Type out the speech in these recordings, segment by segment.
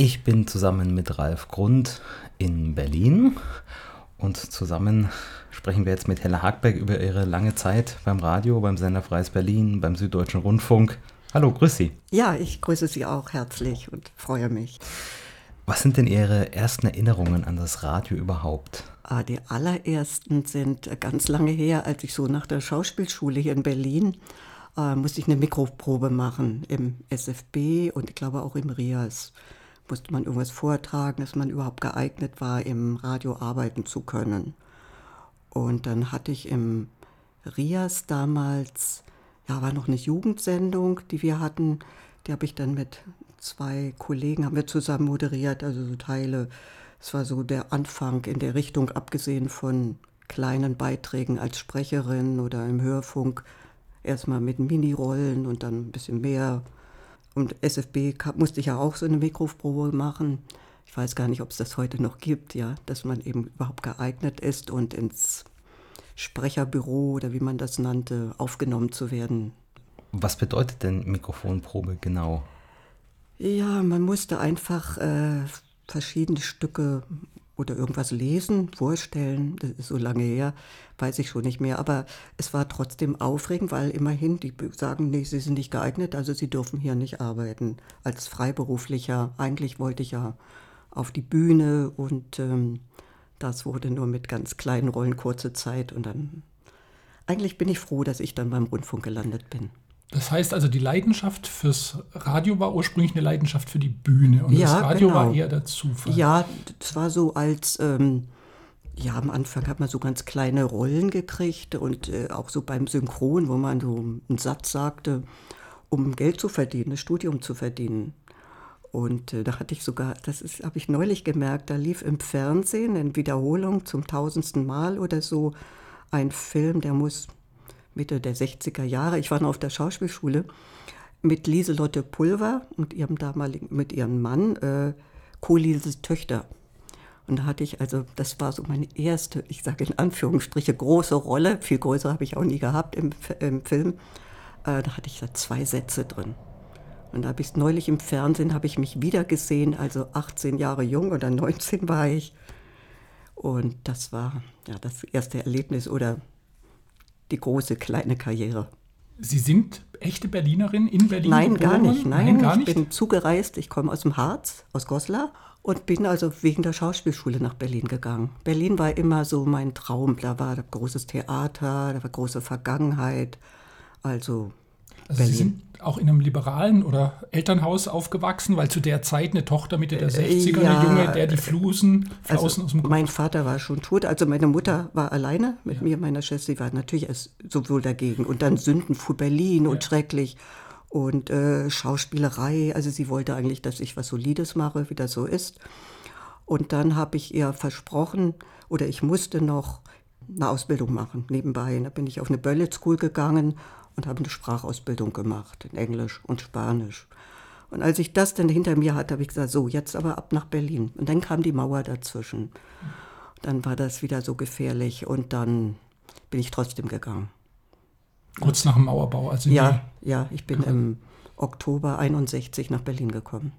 Ich bin zusammen mit Ralf Grund in Berlin und zusammen sprechen wir jetzt mit Hella Hagberg über ihre lange Zeit beim Radio, beim Sender Freies Berlin, beim Süddeutschen Rundfunk. Hallo, grüß Sie. Ja, ich grüße Sie auch herzlich und freue mich. Was sind denn Ihre ersten Erinnerungen an das Radio überhaupt? Ah, die allerersten sind ganz lange her, als ich so nach der Schauspielschule hier in Berlin äh, musste ich eine Mikroprobe machen im SFB und ich glaube auch im RIAS musste man irgendwas vortragen, dass man überhaupt geeignet war, im Radio arbeiten zu können. Und dann hatte ich im Rias damals, ja, war noch eine Jugendsendung, die wir hatten. Die habe ich dann mit zwei Kollegen, haben wir zusammen moderiert, also so Teile. Es war so der Anfang in der Richtung, abgesehen von kleinen Beiträgen als Sprecherin oder im Hörfunk. Erstmal mit Minirollen und dann ein bisschen mehr und SFB musste ich ja auch so eine Mikroprobe machen. Ich weiß gar nicht, ob es das heute noch gibt, ja, dass man eben überhaupt geeignet ist und ins Sprecherbüro oder wie man das nannte, aufgenommen zu werden. Was bedeutet denn Mikrofonprobe genau? Ja, man musste einfach äh, verschiedene Stücke oder irgendwas lesen, vorstellen, das ist so lange her, weiß ich schon nicht mehr. Aber es war trotzdem aufregend, weil immerhin die sagen, nee, sie sind nicht geeignet, also sie dürfen hier nicht arbeiten. Als Freiberuflicher, eigentlich wollte ich ja auf die Bühne und ähm, das wurde nur mit ganz kleinen Rollen kurze Zeit und dann, eigentlich bin ich froh, dass ich dann beim Rundfunk gelandet bin. Das heißt also, die Leidenschaft fürs Radio war ursprünglich eine Leidenschaft für die Bühne und ja, das Radio genau. war eher der Zufall. Ja, das war so als, ähm, ja, am Anfang hat man so ganz kleine Rollen gekriegt und äh, auch so beim Synchron, wo man so einen Satz sagte, um Geld zu verdienen, das Studium zu verdienen. Und äh, da hatte ich sogar, das habe ich neulich gemerkt, da lief im Fernsehen in Wiederholung zum tausendsten Mal oder so ein Film, der muss Mitte der 60er Jahre. Ich war noch auf der Schauspielschule mit Lieselotte Pulver und ihrem damaligen, mit ihrem Mann, äh, Co-Lieses Töchter. Und da hatte ich also, das war so meine erste, ich sage in Anführungsstriche, große Rolle. Viel größer habe ich auch nie gehabt im, im Film. Äh, da hatte ich da zwei Sätze drin. Und da habe ich neulich im Fernsehen, habe ich mich wieder gesehen, also 18 Jahre jung oder 19 war ich. Und das war ja das erste Erlebnis oder die große kleine Karriere. Sie sind echte Berlinerin in Berlin? Nein, geboren? gar nicht. Nein, Nein gar ich bin zugereist. Ich komme aus dem Harz, aus Goslar und bin also wegen der Schauspielschule nach Berlin gegangen. Berlin war immer so mein Traum. Da war großes Theater, da war große Vergangenheit. Also also Sie sind auch in einem liberalen oder Elternhaus aufgewachsen, weil zu der Zeit eine Tochter Mitte der 60er, ja, eine Junge, der die Flusen, Flausen also aus dem Kopf. Mein Vater war schon tot, also meine Mutter war alleine mit ja. mir, meiner Schwester, sie war natürlich sowohl dagegen. Und dann Sünden für Berlin und ja. schrecklich und äh, Schauspielerei. Also sie wollte eigentlich, dass ich was Solides mache, wie das so ist. Und dann habe ich ihr versprochen, oder ich musste noch eine Ausbildung machen nebenbei. Da bin ich auf eine Böllet School gegangen und habe eine Sprachausbildung gemacht in Englisch und Spanisch. Und als ich das dann hinter mir hatte, habe ich gesagt, so, jetzt aber ab nach Berlin. Und dann kam die Mauer dazwischen. Dann war das wieder so gefährlich und dann bin ich trotzdem gegangen. Kurz nach dem Mauerbau, also Ja, ja, ich bin im Oktober 61 nach Berlin gekommen.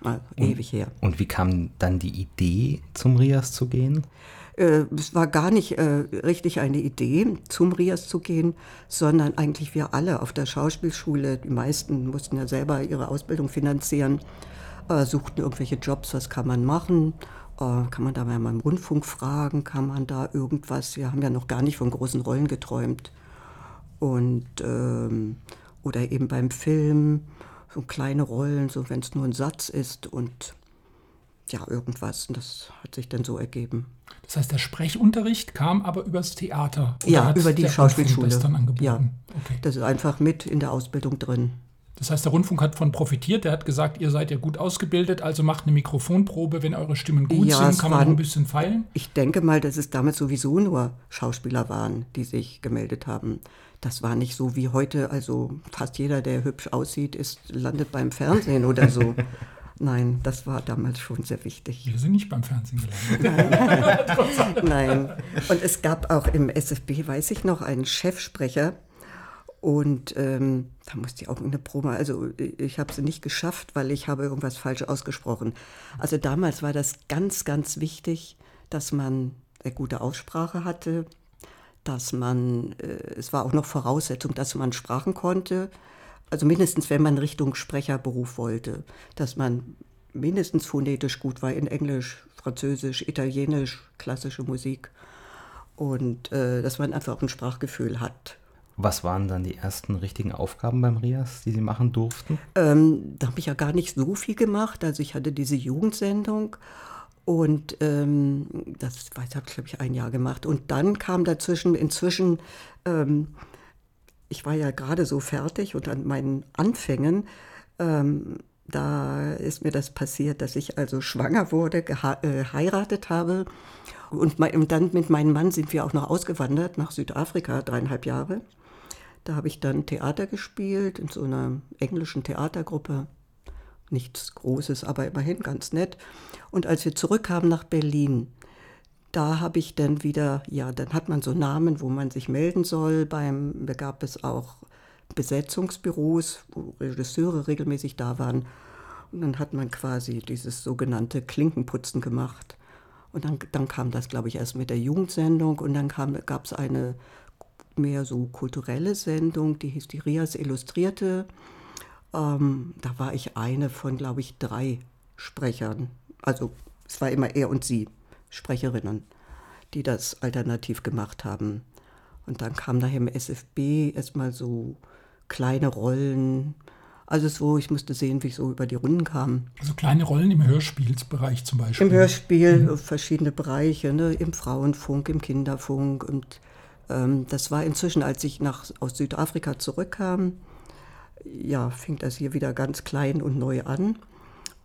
Also und, ewig her. Und wie kam dann die Idee, zum Rias zu gehen? Äh, es war gar nicht äh, richtig eine Idee, zum Rias zu gehen, sondern eigentlich wir alle auf der Schauspielschule, die meisten mussten ja selber ihre Ausbildung finanzieren, äh, suchten irgendwelche Jobs, was kann man machen, kann man da mal im Rundfunk fragen, kann man da irgendwas, wir haben ja noch gar nicht von großen Rollen geträumt. Und, ähm, oder eben beim Film, so kleine Rollen, so wenn es nur ein Satz ist und ja, irgendwas. Und das hat sich dann so ergeben. Das heißt, der Sprechunterricht kam aber übers Theater? ja, über die Schauspielschule. Das dann angeboten? Ja, okay. das ist einfach mit in der Ausbildung drin. Das heißt, der Rundfunk hat von profitiert. Der hat gesagt, ihr seid ja gut ausgebildet, also macht eine Mikrofonprobe, wenn eure Stimmen gut ja, sind, kann man waren, ein bisschen feilen. Ich denke mal, dass es damals sowieso nur Schauspieler waren, die sich gemeldet haben. Das war nicht so wie heute, also fast jeder, der hübsch aussieht, ist, landet beim Fernsehen oder so. Nein, das war damals schon sehr wichtig. Wir sind nicht beim Fernsehen gelandet. Nein. Nein. Und es gab auch im SFB, weiß ich noch, einen Chefsprecher. Und ähm, da musste ich auch eine Probe, also ich habe sie nicht geschafft, weil ich habe irgendwas falsch ausgesprochen. Also damals war das ganz, ganz wichtig, dass man eine gute Aussprache hatte, dass man, äh, es war auch noch Voraussetzung, dass man Sprachen konnte, also mindestens wenn man Richtung Sprecherberuf wollte, dass man mindestens phonetisch gut war in Englisch, Französisch, Italienisch, klassische Musik und äh, dass man einfach auch ein Sprachgefühl hat. Was waren dann die ersten richtigen Aufgaben beim RIAS, die Sie machen durften? Ähm, da habe ich ja gar nicht so viel gemacht. Also ich hatte diese Jugendsendung und ähm, das habe ich, glaube ich, ein Jahr gemacht. Und dann kam dazwischen, inzwischen, ähm, ich war ja gerade so fertig und an meinen Anfängen, ähm, da ist mir das passiert, dass ich also schwanger wurde, geheiratet äh, habe. Und, mein, und dann mit meinem Mann sind wir auch noch ausgewandert nach Südafrika, dreieinhalb Jahre. Da habe ich dann Theater gespielt in so einer englischen Theatergruppe. Nichts Großes, aber immerhin ganz nett. Und als wir zurückkamen nach Berlin, da habe ich dann wieder, ja, dann hat man so Namen, wo man sich melden soll. Beim, da gab es auch Besetzungsbüros, wo Regisseure regelmäßig da waren. Und dann hat man quasi dieses sogenannte Klinkenputzen gemacht. Und dann, dann kam das, glaube ich, erst mit der Jugendsendung und dann gab es eine mehr so kulturelle Sendung, die hieß die Rias Illustrierte. Ähm, da war ich eine von, glaube ich, drei Sprechern. Also es war immer er und sie. Sprecherinnen, die das alternativ gemacht haben. Und dann kam daher im SFB erstmal so kleine Rollen. Also so, ich musste sehen, wie ich so über die Runden kam. Also kleine Rollen im Hörspielsbereich zum Beispiel. Im Hörspiel, mhm. verschiedene Bereiche, ne? im Frauenfunk, im Kinderfunk. Und ähm, das war inzwischen, als ich nach, aus Südafrika zurückkam, ja, fing das hier wieder ganz klein und neu an.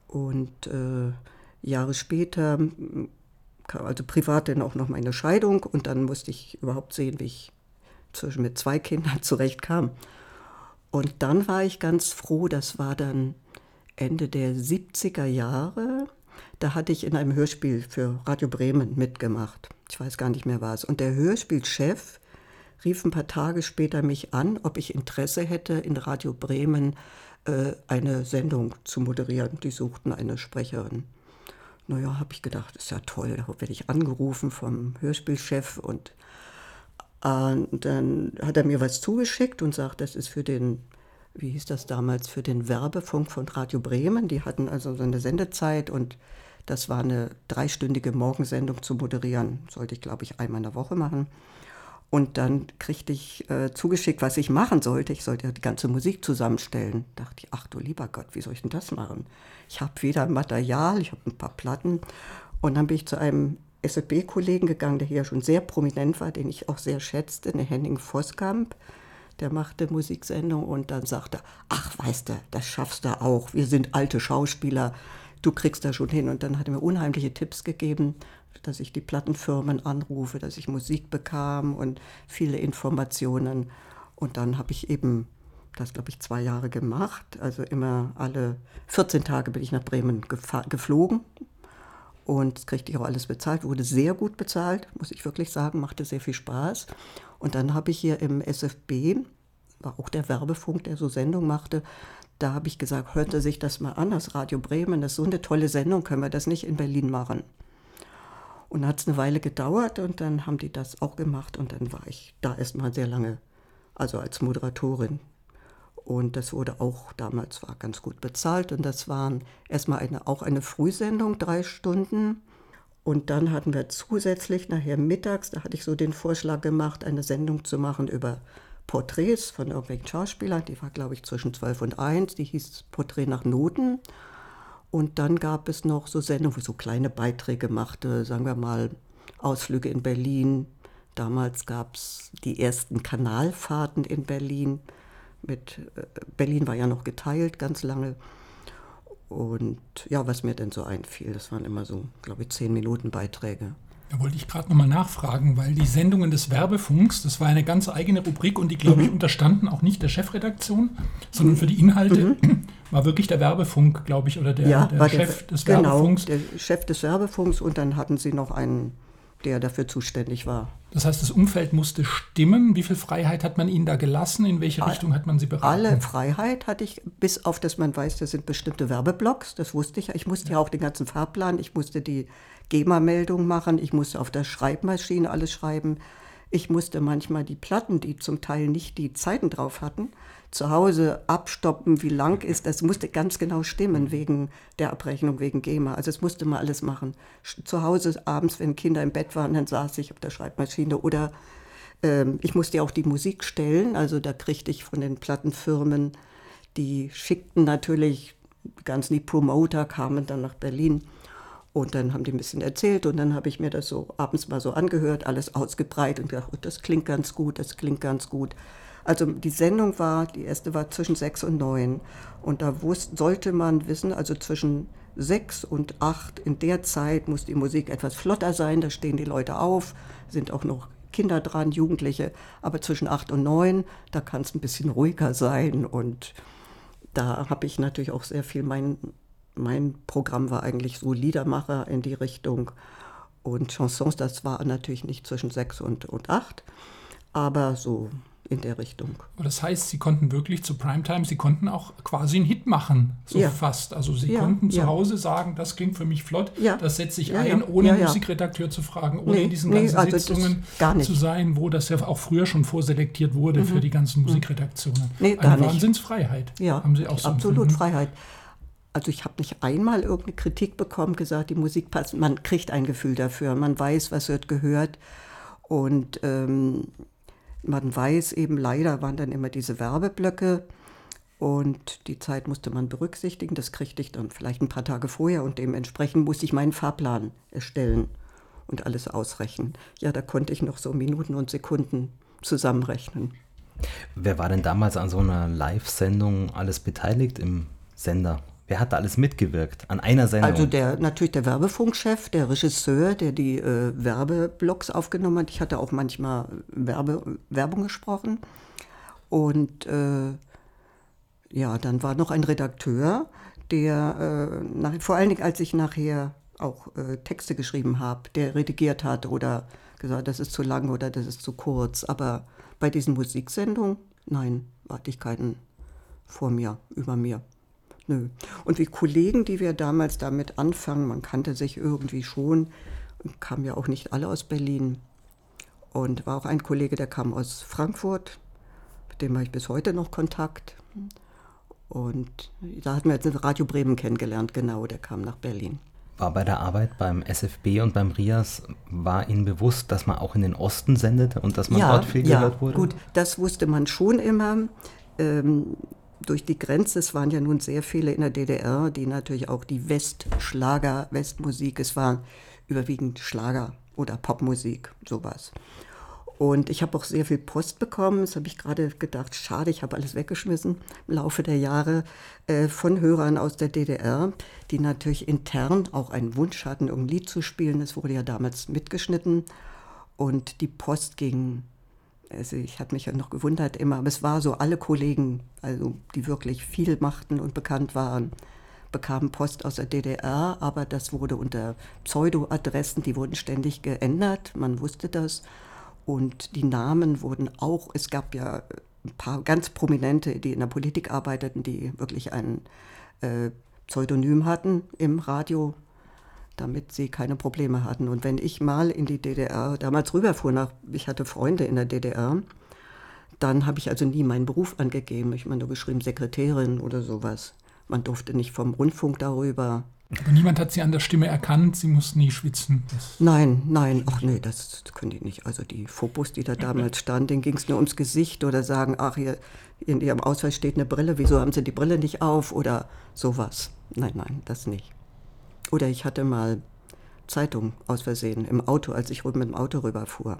Und äh, Jahre später also privat dann auch noch meine Scheidung und dann musste ich überhaupt sehen, wie ich zwischen mit zwei Kindern zurechtkam. Und dann war ich ganz froh, das war dann Ende der 70er Jahre. Da hatte ich in einem Hörspiel für Radio Bremen mitgemacht. Ich weiß gar nicht mehr was. Und der Hörspielchef rief ein paar Tage später mich an, ob ich Interesse hätte, in Radio Bremen äh, eine Sendung zu moderieren. Die suchten eine Sprecherin. Naja, habe ich gedacht, ist ja toll, da werde ich angerufen vom Hörspielchef und äh, dann hat er mir was zugeschickt und sagt, das ist für den, wie hieß das damals, für den Werbefunk von Radio Bremen. Die hatten also so eine Sendezeit und das war eine dreistündige Morgensendung zu moderieren. Sollte ich, glaube ich, einmal in der Woche machen. Und dann kriegte ich äh, zugeschickt, was ich machen sollte. Ich sollte ja die ganze Musik zusammenstellen. Da dachte ich, ach du lieber Gott, wie soll ich denn das machen? Ich habe weder Material, ich habe ein paar Platten. Und dann bin ich zu einem SFB-Kollegen gegangen, der hier schon sehr prominent war, den ich auch sehr schätzte, der Henning Voskamp. Der machte Musiksendung und dann sagte, ach weißt du, das schaffst du auch. Wir sind alte Schauspieler, du kriegst das schon hin. Und dann hat er mir unheimliche Tipps gegeben dass ich die Plattenfirmen anrufe, dass ich Musik bekam und viele Informationen. Und dann habe ich eben das, glaube ich, zwei Jahre gemacht. Also immer alle 14 Tage bin ich nach Bremen geflogen und das kriegte ich auch alles bezahlt, wurde sehr gut bezahlt, muss ich wirklich sagen, machte sehr viel Spaß. Und dann habe ich hier im SFB, war auch der Werbefunk, der so Sendung machte, da habe ich gesagt, hörte sich das mal an, das Radio Bremen, das ist so eine tolle Sendung, können wir das nicht in Berlin machen? Und hat es eine Weile gedauert und dann haben die das auch gemacht und dann war ich da erstmal sehr lange, also als Moderatorin. Und das wurde auch damals war ganz gut bezahlt und das waren erstmal eine, auch eine Frühsendung, drei Stunden. Und dann hatten wir zusätzlich nachher mittags, da hatte ich so den Vorschlag gemacht, eine Sendung zu machen über Porträts von irgendwelchen Schauspielern. Die war, glaube ich, zwischen 12 und 1. Die hieß Porträt nach Noten. Und dann gab es noch so Sendungen, wo ich so kleine Beiträge machte, sagen wir mal Ausflüge in Berlin. Damals gab es die ersten Kanalfahrten in Berlin. Mit, äh, Berlin war ja noch geteilt ganz lange. Und ja, was mir denn so einfiel, das waren immer so, glaube ich, zehn Minuten Beiträge. Da wollte ich gerade nochmal nachfragen, weil die Sendungen des Werbefunks, das war eine ganz eigene Rubrik und die, glaube mhm. ich, unterstanden auch nicht der Chefredaktion, sondern für die Inhalte mhm. war wirklich der Werbefunk, glaube ich, oder der, ja, der Chef der, des genau, Werbefunks. Der Chef des Werbefunks und dann hatten sie noch einen, der dafür zuständig war. Das heißt, das Umfeld musste stimmen. Wie viel Freiheit hat man Ihnen da gelassen? In welche Richtung hat man Sie beraten? Alle Freiheit hatte ich, bis auf, dass man weiß, das sind bestimmte Werbeblocks. Das wusste ich. Ich musste ja auch den ganzen Fahrplan, ich musste die GEMA-Meldung machen, ich musste auf der Schreibmaschine alles schreiben. Ich musste manchmal die Platten, die zum Teil nicht die Zeiten drauf hatten, zu Hause abstoppen, wie lang ist. Das musste ganz genau stimmen wegen der Abrechnung, wegen GEMA. Also es musste man alles machen. Zu Hause abends, wenn Kinder im Bett waren, dann saß ich auf der Schreibmaschine oder ähm, ich musste auch die Musik stellen. Also da kriegte ich von den Plattenfirmen, die schickten natürlich, ganzen die Promoter kamen dann nach Berlin. Und dann haben die ein bisschen erzählt und dann habe ich mir das so abends mal so angehört, alles ausgebreitet und gedacht, oh, das klingt ganz gut, das klingt ganz gut. Also die Sendung war, die erste war zwischen sechs und neun. Und da wusste, sollte man wissen, also zwischen sechs und acht, in der Zeit muss die Musik etwas flotter sein, da stehen die Leute auf, sind auch noch Kinder dran, Jugendliche. Aber zwischen acht und neun, da kann es ein bisschen ruhiger sein. Und da habe ich natürlich auch sehr viel, mein, mein Programm war eigentlich so Liedermacher in die Richtung. Und Chansons, das war natürlich nicht zwischen sechs und, und acht, aber so in der Richtung. Das heißt, Sie konnten wirklich zu Primetime, Sie konnten auch quasi einen Hit machen, so ja. fast. Also Sie ja, konnten ja. zu Hause sagen, das klingt für mich flott, das setze ich ein, ohne Musikredakteur zu fragen, ohne nee, in diesen ganzen nee, also Sitzungen zu sein, wo das ja auch früher schon vorselektiert wurde mhm. für die ganzen mhm. Musikredaktionen. Nee, Eine Wahnsinnsfreiheit ja, haben Sie auch so Absolut empfinden. Freiheit. Also ich habe nicht einmal irgendeine Kritik bekommen, gesagt, die Musik passt. Man kriegt ein Gefühl dafür, man weiß, was wird gehört. Und ähm, man weiß eben, leider waren dann immer diese Werbeblöcke und die Zeit musste man berücksichtigen. Das kriegte ich dann vielleicht ein paar Tage vorher und dementsprechend musste ich meinen Fahrplan erstellen und alles ausrechnen. Ja, da konnte ich noch so Minuten und Sekunden zusammenrechnen. Wer war denn damals an so einer Live-Sendung alles beteiligt im Sender? Wer hat da alles mitgewirkt an einer Sendung? Also der, natürlich der Werbefunkchef, der Regisseur, der die äh, Werbeblocks aufgenommen hat. Ich hatte auch manchmal Werbe, Werbung gesprochen. Und äh, ja, dann war noch ein Redakteur, der äh, nach, vor allen Dingen, als ich nachher auch äh, Texte geschrieben habe, der redigiert hat oder gesagt, das ist zu lang oder das ist zu kurz. Aber bei diesen Musiksendungen, nein, hatte ich keinen vor mir, über mir. Nö. Und wie Kollegen, die wir damals damit anfangen, man kannte sich irgendwie schon, kamen ja auch nicht alle aus Berlin. Und war auch ein Kollege, der kam aus Frankfurt, mit dem habe ich bis heute noch Kontakt. Und da hatten wir jetzt Radio Bremen kennengelernt, genau, der kam nach Berlin. War bei der Arbeit beim SFB und beim RIAS, war Ihnen bewusst, dass man auch in den Osten sendet und dass man ja, dort viel ja, gehört wurde? Gut, das wusste man schon immer. Ähm, durch die Grenze, es waren ja nun sehr viele in der DDR, die natürlich auch die Westschlager, Westmusik, es war überwiegend Schlager oder Popmusik, sowas. Und ich habe auch sehr viel Post bekommen, das habe ich gerade gedacht, schade, ich habe alles weggeschmissen im Laufe der Jahre, äh, von Hörern aus der DDR, die natürlich intern auch einen Wunsch hatten, um ein Lied zu spielen. Es wurde ja damals mitgeschnitten und die Post ging also ich habe mich ja noch gewundert immer, aber es war so, alle Kollegen, also die wirklich viel machten und bekannt waren, bekamen Post aus der DDR, aber das wurde unter Pseudo-Adressen, die wurden ständig geändert, man wusste das. Und die Namen wurden auch, es gab ja ein paar ganz prominente, die in der Politik arbeiteten, die wirklich ein äh, Pseudonym hatten im Radio damit sie keine Probleme hatten. Und wenn ich mal in die DDR damals rüberfuhr, nach, ich hatte Freunde in der DDR, dann habe ich also nie meinen Beruf angegeben. Ich meine nur geschrieben Sekretärin oder sowas. Man durfte nicht vom Rundfunk darüber. Aber niemand hat sie an der Stimme erkannt, sie mussten nie schwitzen. Das nein, nein, ach nee, das können die nicht. Also die Fokus, die da damals standen, denen ging es nur ums Gesicht oder sagen, ach, hier in ihrem Ausweis steht eine Brille, wieso haben sie die Brille nicht auf oder sowas. Nein, nein, das nicht. Oder ich hatte mal Zeitung aus Versehen im Auto, als ich mit dem Auto rüberfuhr.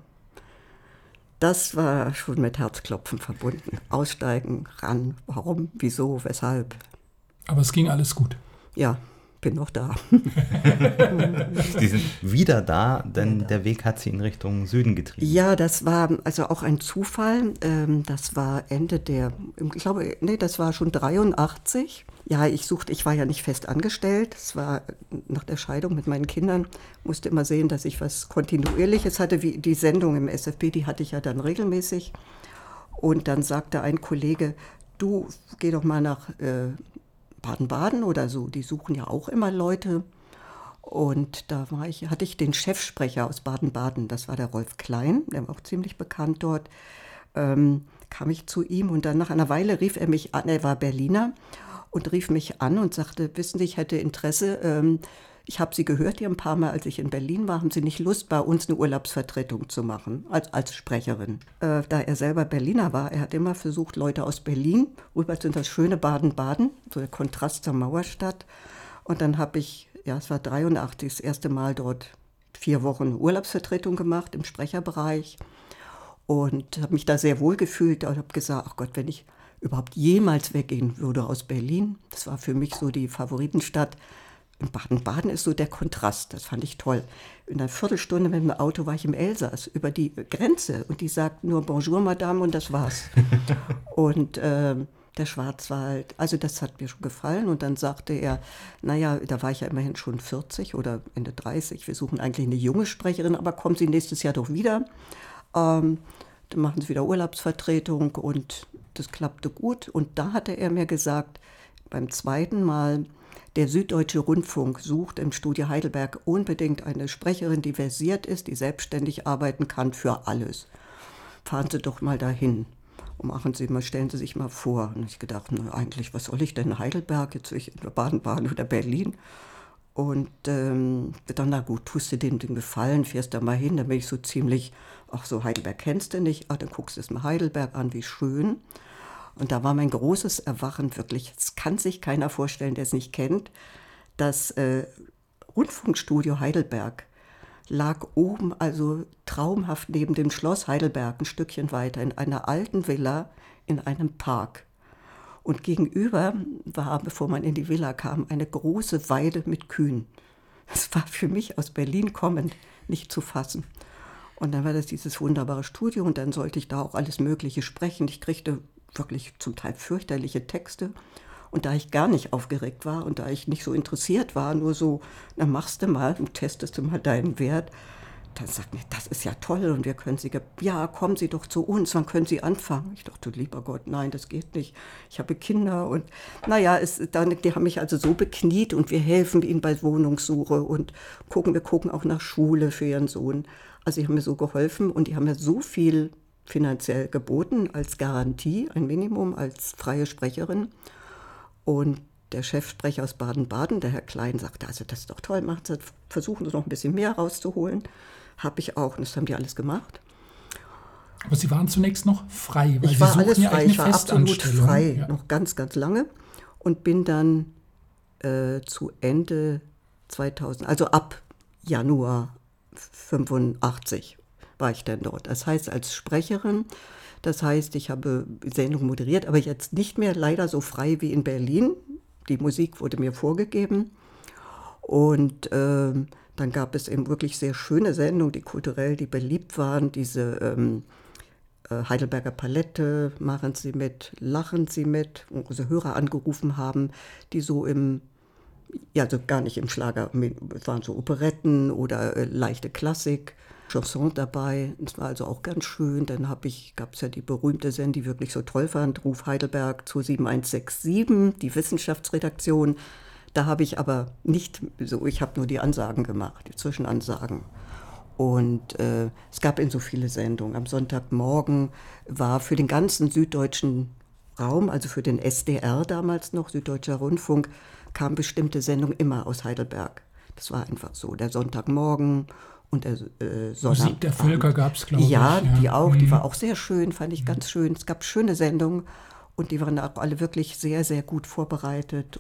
Das war schon mit Herzklopfen verbunden. Aussteigen, ran, warum, wieso, weshalb. Aber es ging alles gut. Ja, bin noch da. Sie sind wieder da, denn der Weg hat Sie in Richtung Süden getrieben. Ja, das war also auch ein Zufall. Ähm, das war Ende der, ich glaube, nee, das war schon 83. Ja, ich suchte, ich war ja nicht fest angestellt. Es war nach der Scheidung mit meinen Kindern, musste immer sehen, dass ich was Kontinuierliches hatte, wie die Sendung im SFB, die hatte ich ja dann regelmäßig. Und dann sagte ein Kollege, du geh doch mal nach äh, Baden-Baden oder so, die suchen ja auch immer Leute. Und da war ich, hatte ich den Chefsprecher aus Baden-Baden, das war der Rolf Klein, der war auch ziemlich bekannt dort. Ähm, kam ich zu ihm und dann nach einer Weile rief er mich an, er war Berliner und rief mich an und sagte, wissen Sie, ich hätte Interesse, ähm, ich habe Sie gehört hier ein paar Mal, als ich in Berlin war, haben Sie nicht Lust, bei uns eine Urlaubsvertretung zu machen, als, als Sprecherin. Äh, da er selber Berliner war, er hat immer versucht, Leute aus Berlin rüber zu das schöne Baden-Baden, so der Kontrast zur Mauerstadt. Und dann habe ich, ja, es war 83, das erste Mal dort vier Wochen Urlaubsvertretung gemacht im Sprecherbereich und habe mich da sehr wohl gefühlt und habe gesagt, ach Gott, wenn ich überhaupt jemals weggehen würde aus Berlin, das war für mich so die Favoritenstadt, in Baden-Baden ist so der Kontrast, das fand ich toll. In einer Viertelstunde mit dem Auto war ich im Elsass über die Grenze und die sagt nur Bonjour, Madame, und das war's. und äh, der Schwarzwald, also das hat mir schon gefallen. Und dann sagte er, naja, da war ich ja immerhin schon 40 oder Ende 30, wir suchen eigentlich eine junge Sprecherin, aber kommen Sie nächstes Jahr doch wieder. Ähm, dann machen Sie wieder Urlaubsvertretung und das klappte gut. Und da hatte er mir gesagt, beim zweiten Mal, der Süddeutsche Rundfunk sucht im Studio Heidelberg unbedingt eine Sprecherin, die versiert ist, die selbstständig arbeiten kann für alles. Fahren Sie doch mal dahin und machen Sie mal, stellen Sie sich mal vor. Und ich gedacht, na, eigentlich, was soll ich denn in Heidelberg, jetzt ich in Baden-Baden oder Berlin? Und ähm, dann, na gut, tust du dem den Gefallen, fährst da mal hin, dann bin ich so ziemlich, ach so, Heidelberg kennst du nicht, ach, dann guckst du es mal Heidelberg an, wie schön. Und da war mein großes Erwachen wirklich, es kann sich keiner vorstellen, der es nicht kennt, das äh, Rundfunkstudio Heidelberg lag oben, also traumhaft neben dem Schloss Heidelberg, ein Stückchen weiter, in einer alten Villa in einem Park. Und gegenüber war, bevor man in die Villa kam, eine große Weide mit Kühen. Das war für mich aus Berlin kommend nicht zu fassen. Und dann war das dieses wunderbare Studio und dann sollte ich da auch alles Mögliche sprechen. Ich kriegte wirklich zum Teil fürchterliche Texte. Und da ich gar nicht aufgeregt war und da ich nicht so interessiert war, nur so, dann machst du mal und testest du mal deinen Wert, dann sagt mir, das ist ja toll und wir können Sie, ja, kommen Sie doch zu uns, wann können Sie anfangen? Ich dachte, lieber Gott, nein, das geht nicht. Ich habe Kinder und naja, es, dann, die haben mich also so bekniet und wir helfen Ihnen bei Wohnungssuche und gucken, wir gucken auch nach Schule für Ihren Sohn. Also die haben mir so geholfen und die haben mir so viel finanziell geboten als Garantie, ein Minimum als freie Sprecherin. Und der Chefsprecher aus Baden-Baden, der Herr Klein, sagte, also das ist doch toll, Sie, versuchen Sie noch ein bisschen mehr rauszuholen. Habe ich auch, und das haben die alles gemacht. Aber Sie waren zunächst noch frei, weil ich Sie war alles frei, ich war absolut frei, ja. noch ganz, ganz lange und bin dann äh, zu Ende 2000, also ab Januar 85 war ich dann dort. Das heißt als Sprecherin, das heißt, ich habe Sendungen moderiert, aber jetzt nicht mehr leider so frei wie in Berlin. Die Musik wurde mir vorgegeben. Und äh, dann gab es eben wirklich sehr schöne Sendungen, die kulturell, die beliebt waren. Diese ähm, äh, Heidelberger Palette, machen Sie mit, lachen Sie mit, wo unsere Hörer angerufen haben, die so im ja, also gar nicht im Schlager, es waren so Operetten oder äh, leichte Klassik. Chanson dabei. Das war also auch ganz schön. Dann ich, gab es ja die berühmte Sendung, die wirklich so toll fand, Ruf Heidelberg 27167, die Wissenschaftsredaktion. Da habe ich aber nicht so, ich habe nur die Ansagen gemacht, die Zwischenansagen. Und äh, es gab in so viele Sendungen. Am Sonntagmorgen war für den ganzen süddeutschen Raum, also für den SDR damals noch, Süddeutscher Rundfunk, kam bestimmte Sendung immer aus Heidelberg. Das war einfach so. Der Sonntagmorgen und der äh, Sonntag. Musik der Völker gab es, glaube ja, ich. Ja, die auch. Mhm. Die war auch sehr schön, fand ich mhm. ganz schön. Es gab schöne Sendungen und die waren auch alle wirklich sehr, sehr gut vorbereitet.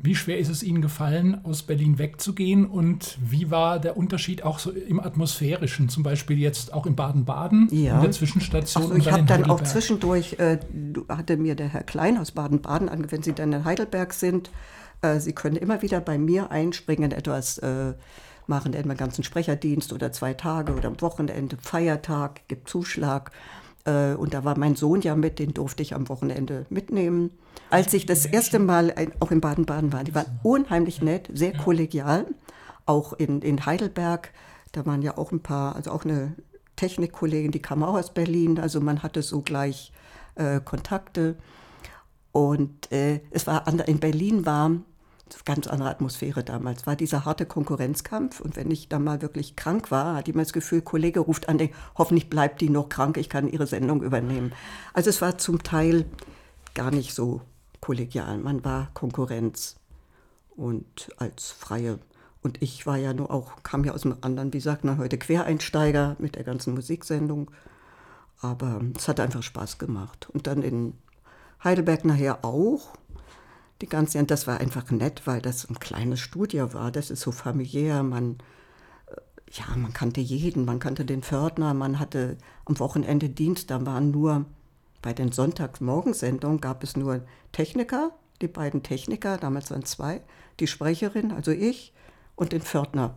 Wie schwer ist es Ihnen gefallen, aus Berlin wegzugehen und wie war der Unterschied auch so im Atmosphärischen, zum Beispiel jetzt auch in Baden-Baden, ja. in der Zwischenstation? So, ich habe dann auch zwischendurch, äh, hatte mir der Herr Klein aus Baden-Baden, wenn Sie dann in Heidelberg sind, Äh, Sie können immer wieder bei mir einspringen, etwas äh, machen, etwa einen ganzen Sprecherdienst oder zwei Tage oder am Wochenende, Feiertag, gibt Zuschlag. Äh, und da war mein Sohn ja mit, den durfte ich am Wochenende mitnehmen. Als ich das erste Mal auch in Baden-Baden war, die waren unheimlich nett, sehr kollegial. Auch in, in Heidelberg, da waren ja auch ein paar, also auch eine Technikkollegin, die kam auch aus Berlin. Also man hatte so gleich äh, Kontakte. Und äh, es war in Berlin war ganz andere Atmosphäre damals, war dieser harte Konkurrenzkampf. Und wenn ich da mal wirklich krank war, hatte ich immer das Gefühl, Kollege ruft an, hoffentlich bleibt die noch krank, ich kann ihre Sendung übernehmen. Also es war zum Teil gar nicht so kollegial, man war Konkurrenz und als Freie. Und ich war ja nur auch, kam ja aus einem anderen, wie sagt man heute, Quereinsteiger mit der ganzen Musiksendung. Aber es hat einfach Spaß gemacht. Und dann in Heidelberg nachher auch. Die ganze, und das war einfach nett, weil das ein kleines Studio war. Das ist so familiär. Man, äh, ja, man kannte jeden. Man kannte den Pförtner. Man hatte am Wochenende Dienst. Da waren nur, bei den Sonntagsmorgensendungen gab es nur Techniker, die beiden Techniker, damals waren zwei, die Sprecherin, also ich, und den Pförtner.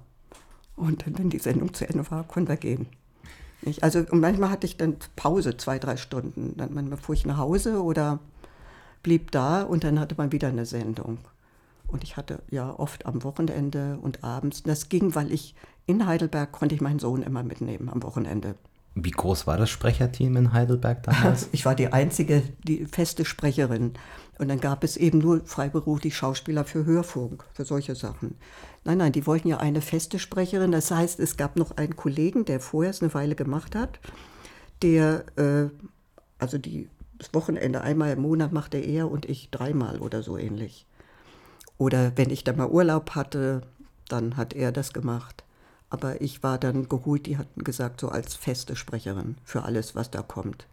Und wenn die Sendung zu Ende war, konnten wir gehen. Nicht? Also und manchmal hatte ich dann Pause, zwei, drei Stunden. Dann manchmal fuhr ich nach Hause oder blieb da und dann hatte man wieder eine Sendung. Und ich hatte ja oft am Wochenende und abends. Das ging, weil ich in Heidelberg konnte ich meinen Sohn immer mitnehmen am Wochenende. Wie groß war das Sprecherteam in Heidelberg damals? Ich war die einzige, die feste Sprecherin. Und dann gab es eben nur freiberuflich Schauspieler für Hörfunk, für solche Sachen. Nein, nein, die wollten ja eine feste Sprecherin. Das heißt, es gab noch einen Kollegen, der vorher es eine Weile gemacht hat, der, äh, also die, das Wochenende einmal im Monat machte er und ich dreimal oder so ähnlich. Oder wenn ich dann mal Urlaub hatte, dann hat er das gemacht. Aber ich war dann geholt, die hatten gesagt, so als feste Sprecherin für alles, was da kommt.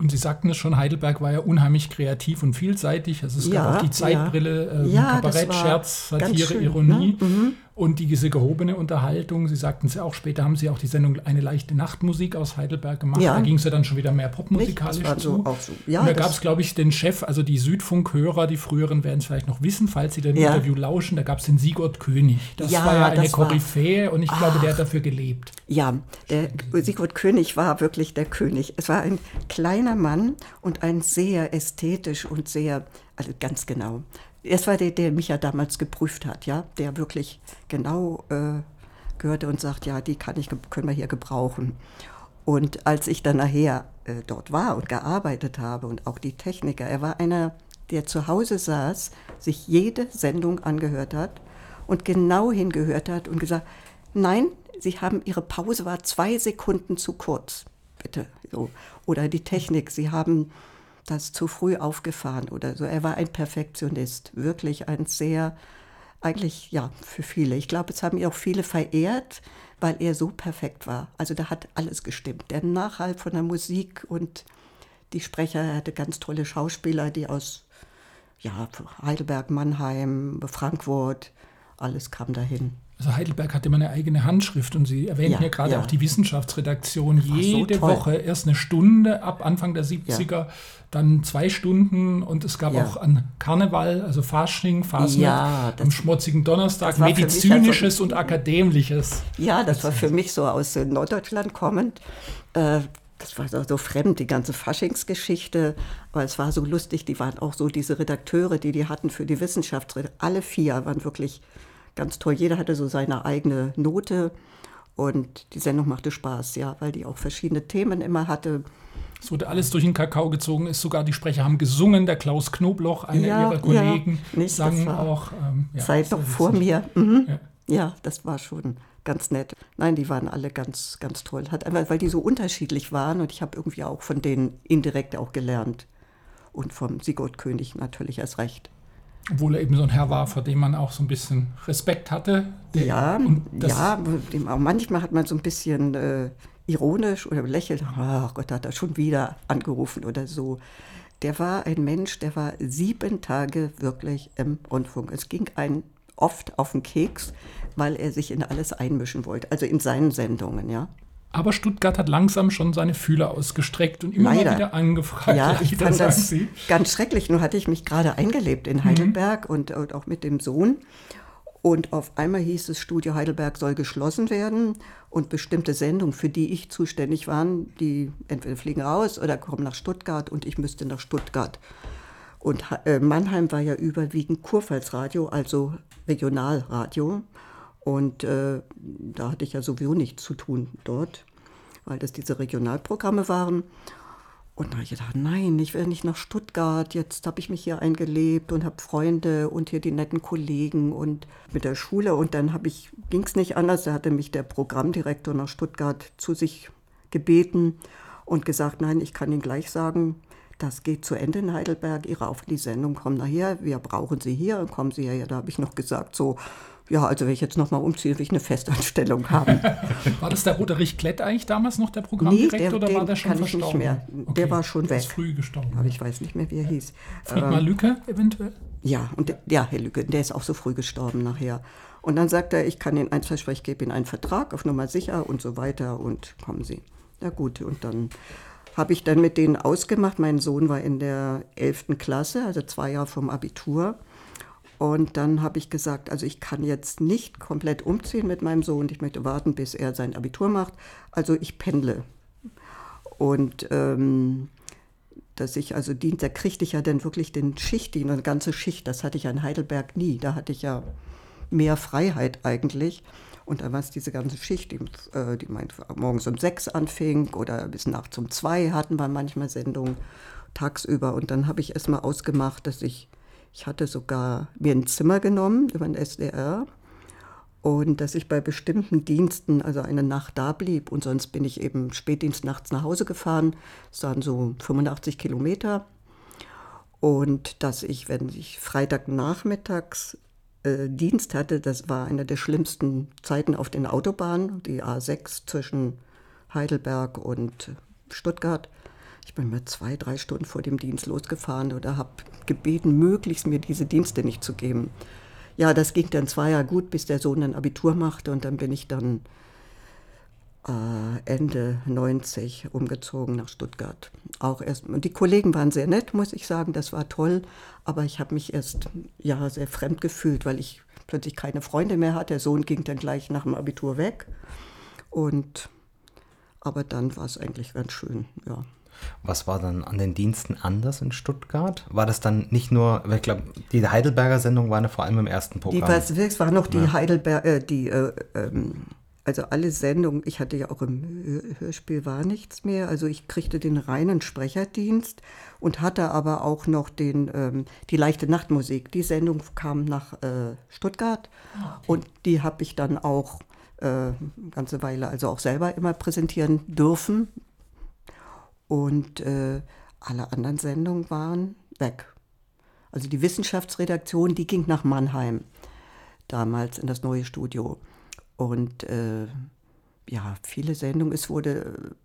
Und Sie sagten es schon, Heidelberg war ja unheimlich kreativ und vielseitig. Also es ja, gab auch die Zeitbrille, ja. Ähm, ja, Kabarett, Scherz, Satire, schön, Ironie. Ne? Mhm und diese gehobene Unterhaltung. Sie sagten es ja auch, später haben Sie auch die Sendung Eine leichte Nachtmusik aus Heidelberg gemacht. Ja. Da ging es ja dann schon wieder mehr popmusikalisch Nicht, zu. So, so. Ja, und da gab es, glaube ich, den Chef, also die Südfunkhörer, die früheren werden es vielleicht noch wissen, falls Sie dem. Interview lauschen, da gab es den Sigurd König. Das war ja eine Koryphäe und ich glaube, der hat dafür gelebt. Ja, der Sigurd König war wirklich der König. Es war ein kleiner Mann und ein sehr ästhetisch und sehr, also ganz genau, es war der, der mich ja damals geprüft hat, ja, der wirklich genau äh, gehörte und sagt, ja, die kann ich, können wir hier gebrauchen. Und als ich dann nachher äh, dort war und gearbeitet habe und auch die Techniker, er war einer, der zu Hause saß, sich jede Sendung angehört hat und genau hingehört hat und gesagt, nein, Sie haben, Ihre Pause war zwei Sekunden zu kurz, bitte. So. Oder die Technik, Sie haben das zu früh aufgefahren oder so. Er war ein Perfektionist, wirklich ein sehr, eigentlich ja, für viele. Ich glaube, es haben ihn auch viele verehrt, weil er so perfekt war. Also da hat alles gestimmt. Der Nachhalt von der Musik und die Sprecher, er hatte ganz tolle Schauspieler, die aus ja, Heidelberg, Mannheim, Frankfurt, alles kam dahin. Also Heidelberg hatte immer eine eigene Handschrift und Sie erwähnten ja, ja gerade ja. auch die Wissenschaftsredaktion. Jede so Woche erst eine Stunde ab Anfang der 70er, ja. dann zwei Stunden und es gab auch an Karneval, also Fasching, Fasnacht, am schmutzigen Donnerstag, medizinisches also, und akademisches. Ja, das war für mich so aus Norddeutschland kommend. Äh, das war so, so fremd, die ganze Faschingsgeschichte. Aber es war so lustig, die waren auch so diese Redakteure, die die hatten für die Wissenschaftsredaktion. Alle vier waren wirklich ganz toll. Jeder hatte so seine eigene Note und die Sendung machte Spaß, ja, weil die auch verschiedene Themen immer hatte. Es wurde alles durch den Kakao gezogen, ist sogar die Sprecher haben gesungen, der Klaus Knobloch, einer ja, ihrer Kollegen, ja, nicht, sang auch. Ähm, ja, Seid doch vor mir. Mhm. Ja. ja, das war schon ganz nett. Nein, die waren alle ganz, ganz toll. Hat einfach, weil die so unterschiedlich waren und ich habe irgendwie auch von denen indirekt auch gelernt. Und vom Sigurd König natürlich erst recht. Obwohl er eben so ein Herr war, vor dem man auch so ein bisschen Respekt hatte. Ja, ja manchmal hat man so ein bisschen äh, ironisch oder lächelt, oh Gott, hat er schon wieder angerufen oder so. Der war ein Mensch, der war sieben Tage wirklich im Rundfunk. Es ging einem oft auf den Keks, weil er sich in alles einmischen wollte, also in seinen Sendungen, ja. Aber Stuttgart hat langsam schon seine Fühler ausgestreckt und immer wieder angefragt. Ja, ich fand das Sie. ganz schrecklich. Nur hatte ich mich gerade eingelebt in Heidelberg mhm. und, und auch mit dem Sohn. Und auf einmal hieß es, Studio Heidelberg soll geschlossen werden und bestimmte Sendungen, für die ich zuständig war, die entweder fliegen raus oder kommen nach Stuttgart und ich müsste nach Stuttgart. Und äh, Mannheim war ja überwiegend Kurpfalzradio, also Regionalradio. Und äh, da hatte ich ja sowieso nichts zu tun dort, weil das diese Regionalprogramme waren. Und da habe ich gedacht, nein, ich will nicht nach Stuttgart. Jetzt habe ich mich hier eingelebt und habe Freunde und hier die netten Kollegen und mit der Schule. Und dann ging es nicht anders. Da hatte mich der Programmdirektor nach Stuttgart zu sich gebeten und gesagt, nein, ich kann Ihnen gleich sagen, das geht zu Ende in Heidelberg. Ihre auf die Sendung kommen nachher. Wir brauchen Sie hier. Kommen Sie her. Da habe ich noch gesagt, so, ja, also wenn ich jetzt nochmal umziehe, will ich eine Festanstellung haben. war das der Roderich Klett eigentlich damals noch der Programmdirektor nee, der, oder war der schon kann verstorben? Ich nicht mehr. Okay. Der war schon weg. Ist früh gestorben. Aber ich weiß nicht mehr, wie er hieß. Friedmar ähm, Lücke eventuell? Ja, und der, ja, Herr Lücke, der ist auch so früh gestorben nachher. Und dann sagt er, ich kann Ihnen eins versprechen, ich gebe Ihnen einen Vertrag auf Nummer sicher und so weiter und kommen Sie. Ja gut, und dann habe ich dann mit denen ausgemacht. Mein Sohn war in der 11. Klasse, also zwei Jahre vom Abitur. Und dann habe ich gesagt, also ich kann jetzt nicht komplett umziehen mit meinem Sohn. Ich möchte warten, bis er sein Abitur macht. Also ich pendle. Und ähm, dass ich also dient, da kriegte ich ja dann wirklich den Schichtdienst, eine ganze Schicht. Das hatte ich ja in Heidelberg nie. Da hatte ich ja mehr Freiheit eigentlich. Und da war es diese ganze Schicht, die, äh, die morgens um sechs anfing oder bis nachts um zwei hatten wir manchmal Sendungen tagsüber. Und dann habe ich erst mal ausgemacht, dass ich ich hatte sogar mir ein Zimmer genommen über den SDR und dass ich bei bestimmten Diensten also eine Nacht da blieb und sonst bin ich eben spätdienst nachts nach Hause gefahren. Es waren so 85 Kilometer und dass ich, wenn ich Freitagnachmittags äh, Dienst hatte, das war eine der schlimmsten Zeiten auf den Autobahnen, die A6 zwischen Heidelberg und Stuttgart. Ich bin mal zwei, drei Stunden vor dem Dienst losgefahren oder habe gebeten, möglichst mir diese Dienste nicht zu geben. Ja, das ging dann zwei Jahre gut, bis der Sohn ein Abitur machte und dann bin ich dann äh, Ende 90 umgezogen nach Stuttgart. Auch erst, und die Kollegen waren sehr nett, muss ich sagen, das war toll, aber ich habe mich erst ja sehr fremd gefühlt, weil ich plötzlich keine Freunde mehr hatte. Der Sohn ging dann gleich nach dem Abitur weg und aber dann war es eigentlich ganz schön, ja. Was war dann an den Diensten anders in Stuttgart? War das dann nicht nur, ich glaube, die Heidelberger Sendung war vor allem im ersten Programm. Die war, es war noch die ja. Heidelberger, äh, die, äh, ähm, also alle Sendungen, ich hatte ja auch im Hörspiel war nichts mehr, also ich kriegte den reinen Sprecherdienst und hatte aber auch noch den, ähm, die leichte Nachtmusik. Die Sendung kam nach äh, Stuttgart ah, okay. und die habe ich dann auch äh, eine ganze Weile also auch selber immer präsentieren dürfen und äh, alle anderen Sendungen waren weg. Also die Wissenschaftsredaktion, die ging nach Mannheim, damals in das neue Studio. Und äh, ja, viele Sendungen, es wurde,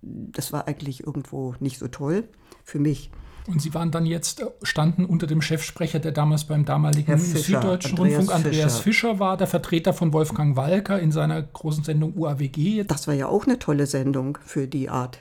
das war eigentlich irgendwo nicht so toll für mich. Und Sie waren dann jetzt, äh, standen unter dem Chefsprecher, der damals beim damaligen Fischer, Süddeutschen Andreas Rundfunk, Andreas Fischer. Fischer. war, der Vertreter von Wolfgang Walker in seiner großen Sendung UAWG. Das war ja auch eine tolle Sendung für die Art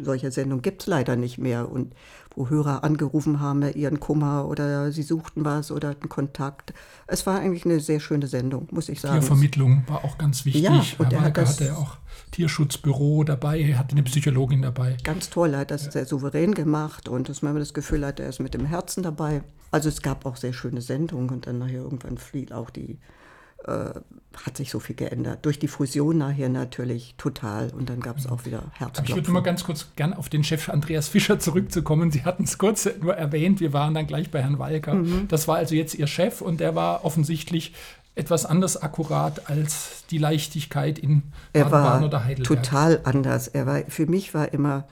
solche Sendungen gibt es leider nicht mehr. Und wo Hörer angerufen haben, ihren Kummer oder sie suchten was oder hatten Kontakt. Es war eigentlich eine sehr schöne Sendung, muss ich sagen. Tiervermittlung war auch ganz wichtig. Ja, und Herr Walker hatte auch Tierschutzbüro dabei, hatte eine Psychologin dabei. Ganz toll, er hat das ja. sehr souverän gemacht und dass man das Gefühl hat, er ist mit dem Herzen dabei. Also es gab auch sehr schöne Sendungen und dann nachher irgendwann fiel auch die äh, hat sich so viel geändert. Durch die Fusion nachher natürlich total. Und dann gab es auch wieder Herzklopfen. Ich würde mal ganz kurz gern auf den Chef Andreas Fischer zurückzukommen. Sie hatten es kurz nur erwähnt. Wir waren dann gleich bei Herrn Walker. Mhm. Das war also jetzt Ihr Chef und der war offensichtlich etwas anders akkurat als die Leichtigkeit in er war oder Heidelberg. Total anders. Er war, für mich war immer